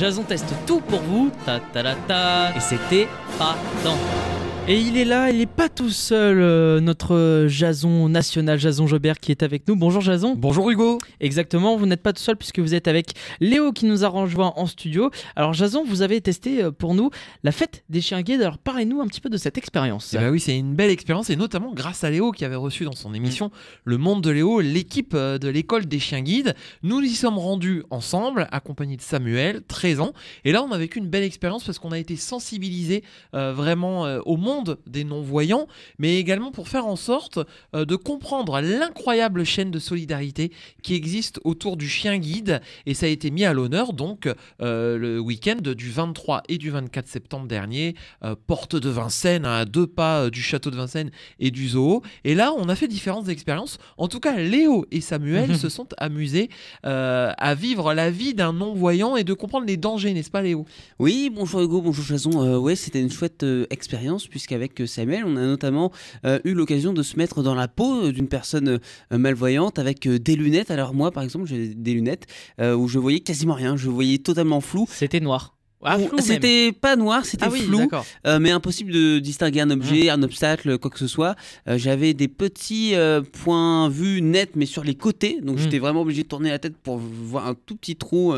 Jason teste tout pour vous, ta ta ta ta, et c'était pas tant. Et il est là, il est pas tout seul, euh, notre Jason national, Jason Jobert qui est avec nous. Bonjour Jason. Bonjour Hugo. Exactement, vous n'êtes pas tout seul puisque vous êtes avec Léo qui nous a rejoint en studio. Alors Jason, vous avez testé euh, pour nous la fête des chiens guides. Alors parlez-nous un petit peu de cette expérience. Ben oui, c'est une belle expérience et notamment grâce à Léo qui avait reçu dans son émission Le Monde de Léo l'équipe euh, de l'école des chiens guides. Nous y sommes rendus ensemble, accompagnés de Samuel, 13 ans. Et là, on a vécu une belle expérience parce qu'on a été sensibilisés euh, vraiment au monde des non-voyants, mais également pour faire en sorte euh, de comprendre l'incroyable chaîne de solidarité qui existe autour du chien guide. Et ça a été mis à l'honneur donc euh, le week-end du 23 et du 24 septembre dernier, euh, porte de Vincennes, à deux pas du château de Vincennes et du zoo. Et là, on a fait différentes expériences. En tout cas, Léo et Samuel se sont amusés à vivre la vie d'un non-voyant et de comprendre les dangers, n'est-ce pas Léo? Oui, bonjour Hugo, bonjour Jason. Ouais, c'était une chouette expérience puisqu'avec euh, Samuel, on a notamment euh, eu l'occasion de se mettre dans la peau euh, d'une personne malvoyante avec des lunettes. Alors moi, par exemple, j'ai des lunettes où je voyais quasiment rien, je voyais totalement flou. C'était noir. Ah. C'était pas noir, c'était Ah oui, flou. Euh, mais impossible de distinguer un objet, un obstacle, quoi que ce soit. Euh, J'avais des petits euh, points vus nets, mais sur les côtés, donc Mm. j'étais vraiment obligé de tourner la tête pour voir un tout petit trou.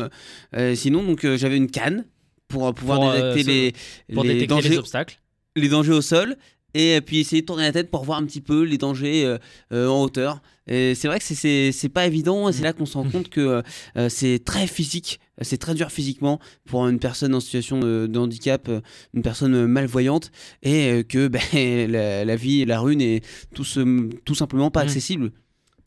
sinon, donc j'avais une canne pour pouvoir Pour, détecter les, Pour les détecter dangers, les obstacles. Les dangers au sol. Et euh, puis essayer de tourner la tête pour voir un petit peu les dangers euh, euh, en hauteur. Et c'est vrai que c'est- c'est c'est pas évident, et c'est là qu'on se rend compte que euh, c'est très physique, c'est très dur physiquement pour une personne en situation de, de handicap, une personne malvoyante, et que ben, la, la vie, la rue n'est tout, tout simplement pas Mm. accessible.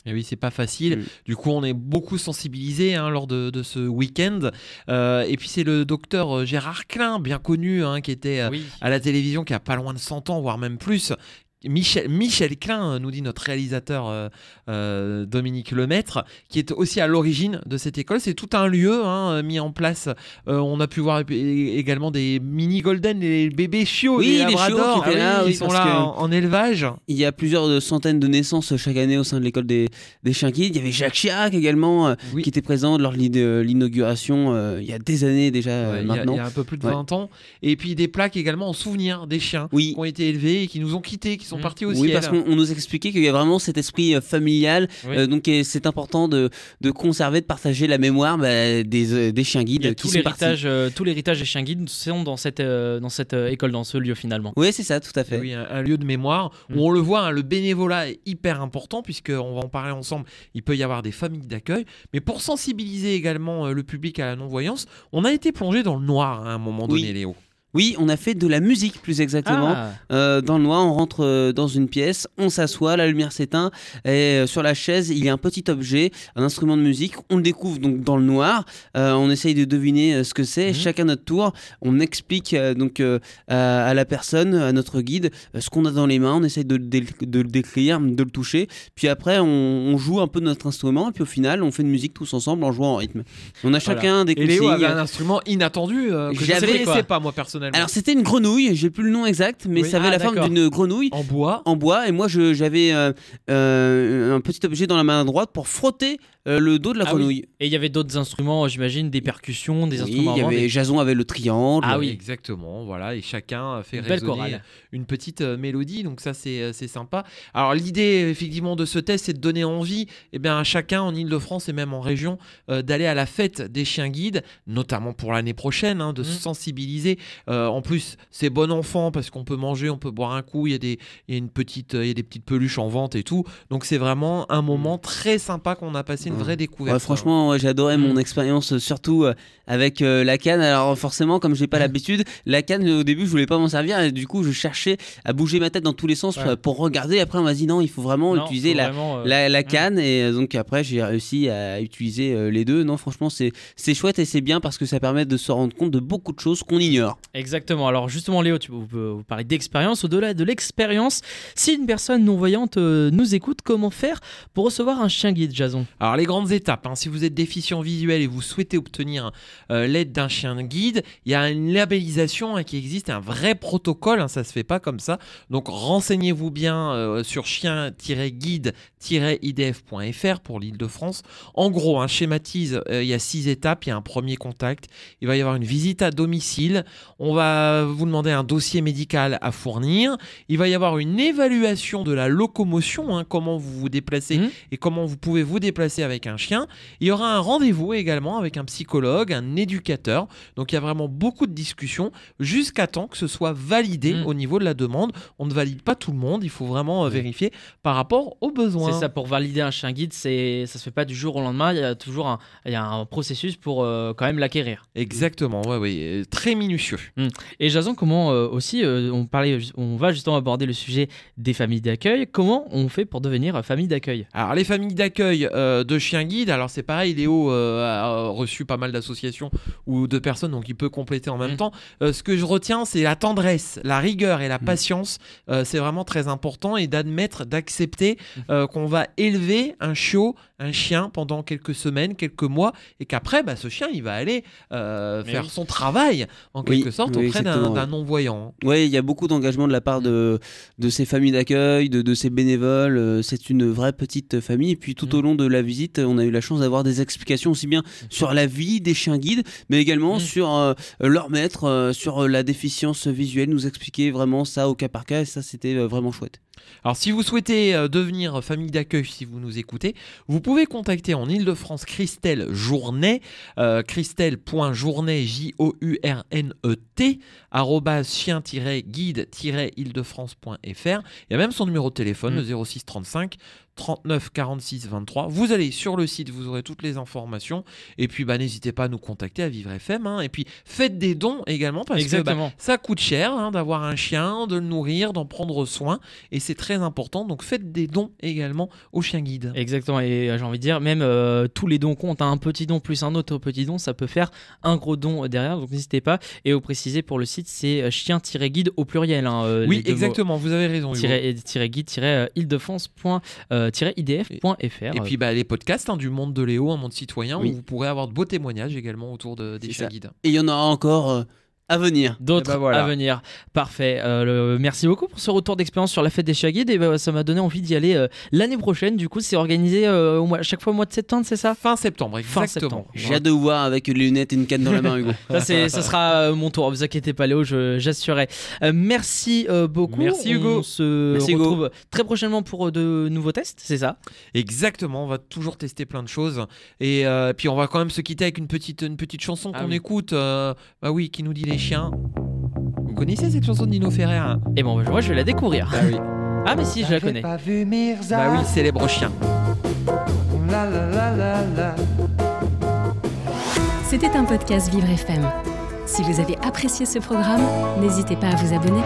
Et oui, c'est pas facile. Mm. Du coup, on est beaucoup sensibilisés hein, lors de, de ce week-end. Euh, et puis, c'est le docteur euh, Gérard Klein, bien connu, hein, qui était euh, Oui. à la télévision, qui a pas loin de 100 ans, voire même plus. Michel, Michel Klein, euh, nous dit notre réalisateur euh, euh, Dominique Lemaître, qui est aussi à l'origine de cette école. C'est tout un lieu hein, mis en place. Euh, on a pu voir également des mini golden, les bébés chiots, Oui, les les chiots labradors, qui étaient là, qui oui, sont là en, en élevage. Il y a plusieurs centaines de naissances chaque année au sein de l'école des, des chiens guides. Il y avait Jacques Chirac également, Oui. qui était présent lors de l'inauguration il y a des années déjà Ouais, il y a- maintenant. il y, a un peu plus de Ouais. 20 ans. Et puis des plaques également en souvenir des chiens qui ont été élevés et qui nous ont quittés, qui sont Mhm. partis au Oui, ciel. parce qu'on on nous expliquait qu'il y a vraiment cet esprit euh, familial, Oui. euh, donc c'est important de, de conserver, de partager la mémoire bah, des, euh, des chiens guides Il y a qui tout sont partis. l'héritage, euh, tout l'héritage des chiens guides sont dans cette, euh, dans cette euh, école, dans ce lieu finalement. Oui, c'est ça, tout à fait. Oui, un, un lieu de mémoire Mhm. où on le voit, hein, le bénévolat est hyper important puisque on va en parler ensemble. Il peut y avoir des familles d'accueil, mais pour sensibiliser également euh, le public à la non-voyance, on a été plongé dans le noir hein, à un moment Oui. donné, Léo. Oui, on a fait de la musique plus exactement. Ah, Euh, dans le noir, on rentre euh, dans une pièce, on s'assoit, la lumière s'éteint, et euh, sur la chaise, il y a un petit objet, un instrument de musique. On le découvre donc dans le noir. On essaye de deviner ce que c'est. Mhm. Chacun notre tour, on explique donc à, à la personne, à notre guide, ce qu'on a dans les mains. On essaye de, le dé- de le décrire, de le toucher. Puis après, on, on joue un peu notre instrument, et puis au final, on fait une musique tous ensemble en jouant en rythme. On a chacun des Et Léo consignes. avait un instrument inattendu que je ne connaissais pas moi personnellement. Alors c'était une grenouille, j'ai plus le nom exact, mais Oui. ça avait Ah, la forme d'accord. d'une grenouille en bois. en bois et moi je- j'avais euh, euh, un petit objet dans la main droite pour frotter euh, le dos de la Ah oui. grenouille. Et il y avait d'autres instruments, j'imagine, des percussions, des Oui, instruments y avait des- Jason avait le triangle. Ah oui. exactement. Voilà, et chacun fait Une résonner une petite euh, mélodie, donc ça c'est euh, c'est sympa. Alors l'idée effectivement de ce test, c'est de donner envie, eh bien à chacun en Ile-de-France et même en région, euh, d'aller à la fête des chiens guides, notamment pour l'année prochaine, hein, de se sensibiliser. Euh, en plus, c'est bon enfant parce qu'on peut manger, on peut boire un coup. Il y a des, il y a une petite, euh, il y a des petites peluches en vente et tout. Donc c'est vraiment un moment très sympa qu'on a passé vraie découverte. Ouais, franchement, ouais, j'ai adoré mon Mm. expérience, euh, surtout euh, avec euh, la canne. Alors forcément, comme j'ai pas l'habitude, la canne au début, je voulais pas m'en servir et du coup, je cherchais à bouger ma tête dans tous les sens Ouais. pour regarder. Après, on m'a dit non, il faut vraiment Non, utiliser faut la, vraiment, euh, la, la canne et donc après j'ai réussi à utiliser euh, les deux. Non, franchement, c'est c'est chouette et c'est bien parce que ça permet de se rendre compte de beaucoup de choses qu'on ignore. Exactement. Alors justement, Léo, tu vous, vous parlez d'expérience. Au-delà de l'expérience, si une personne non-voyante euh, nous écoute, comment faire pour recevoir un chien guide, Jason? Alors les grandes étapes, hein, si vous êtes déficient visuel et vous souhaitez obtenir euh, l'aide d'un chien guide, il y a une labellisation hein, qui existe, un vrai protocole, hein, ça se fait pas comme ça. Donc renseignez-vous bien euh, sur chien-guide-idf.fr pour l'Île-de-France. En gros, un schématise, euh, il y a six étapes, il y a un premier contact, il va y avoir une visite à domicile, on va vous demander un dossier médical à fournir, il va y avoir une évaluation de la locomotion, hein, comment vous vous déplacez Mhm. et comment vous pouvez vous déplacer avec un chien. Il y aura un rendez-vous également avec un psychologue, un éducateur. Donc il y a vraiment beaucoup de discussions jusqu'à temps que ce soit validé Mhm. au niveau de la demande. On ne valide pas tout le monde, il faut vraiment euh, vérifier par rapport aux besoins. C'est ça, pour valider un chien guide, c'est ça se fait pas du jour au lendemain. Il y a toujours un, il y a un processus pour euh, quand même l'acquérir. Exactement, ouais, ouais, euh, très minutieux. Et Jason, comment euh, aussi, euh, on, parlait, on va justement aborder le sujet des familles d'accueil. Comment on fait pour devenir famille d'accueil? Alors les familles d'accueil euh, de chiens guides, alors c'est pareil, Léo euh, a reçu pas mal d'associations ou de personnes, donc il peut compléter en même Mhm. temps. Euh, ce que je retiens, c'est la tendresse, la rigueur et la Mhm. patience. Euh, c'est vraiment très important et d'admettre, d'accepter euh, qu'on va élever un chiot, un chien pendant quelques semaines, quelques mois, et qu'après, bah, ce chien, il va aller euh, faire oui. son travail en Oui, quelque sorte oui, auprès d'un non-voyant. Oui, il y a beaucoup d'engagement de la part de, de ces familles d'accueil, de, de ces bénévoles. Euh, C'est une vraie petite famille. Et puis tout Mm. au long de la visite, on a eu la chance d'avoir des explications aussi bien sur la vie des chiens guides, mais également Mm. sur euh, leur maître, euh, sur la déficience visuelle, nous expliquer vraiment ça au cas par cas. Et ça, c'était vraiment chouette. Alors si vous souhaitez euh, devenir famille d'accueil, si vous nous écoutez, vous pouvez contacter en Ile-de-France Christelle Journet, euh, christelle.journet, J-O-U-R-N-E-T, chien-guide-ile-de-france.fr. Il y a même son numéro de téléphone, Mm. le 06 35 39 46 23. Vous allez sur le site, vous aurez toutes les informations. Et puis bah, n'hésitez pas à nous contacter à Vivre FM. hein. Et puis faites des dons également parce que bah, ça coûte cher hein, d'avoir un chien, de le nourrir, d'en prendre soin, et c'est très important. Donc faites des dons également au chien guide. Exactement, et euh, j'ai envie de dire, même euh, tous les dons comptent. hein. Un petit don plus un autre petit don, ça peut faire un gros don euh, derrière, donc n'hésitez pas. Et au préciser pour le site, c'est chien-guide au pluriel. oui, mots. exactement, vous avez raison. Hugo. Tiret, tiret île-de-france.idf.fr. Et puis bah, les podcasts hein, du monde de Léo, un monde citoyen, Oui. où vous pourrez avoir de beaux témoignages également autour de, des ça. guides. Et il y en aura encore euh, à venir. D'autres Eh ben voilà. à venir. Parfait. Euh, le- merci beaucoup pour ce retour d'expérience sur la fête des chiens guides. Et ben, ça m'a donné envie d'y aller euh, l'année prochaine. Du coup, c'est organisé euh, au mois, chaque fois au mois de septembre, c'est ça? Fin septembre, Fin exactement. septembre. J'ai hâte de vous voir avec les lunettes et une canne dans la main, Hugo. Ça, c'est, ça sera euh, mon tour. Vous inquiétez pas, Léo, je, j'assurerai. Euh, merci euh, beaucoup. Merci, Hugo. On se Merci, Hugo. retrouve très prochainement pour de nouveaux tests, c'est ça? Exactement, on va toujours tester plein de choses. Et euh, puis on va quand même se quitter avec une petite, une petite chanson Ah qu'on oui. écoute. euh, bah oui, qui nous dit les chiens. Vous connaissez cette chanson de Nino Ferrer hein? Et bon, moi, je vais la découvrir. Bah oui. Ah, mais si, je la connais. Pas vu Mirza? Bah oui, célèbre chien. La la la la la. C'était un podcast Vivre FM. Si vous avez apprécié ce programme, n'hésitez pas à vous abonner.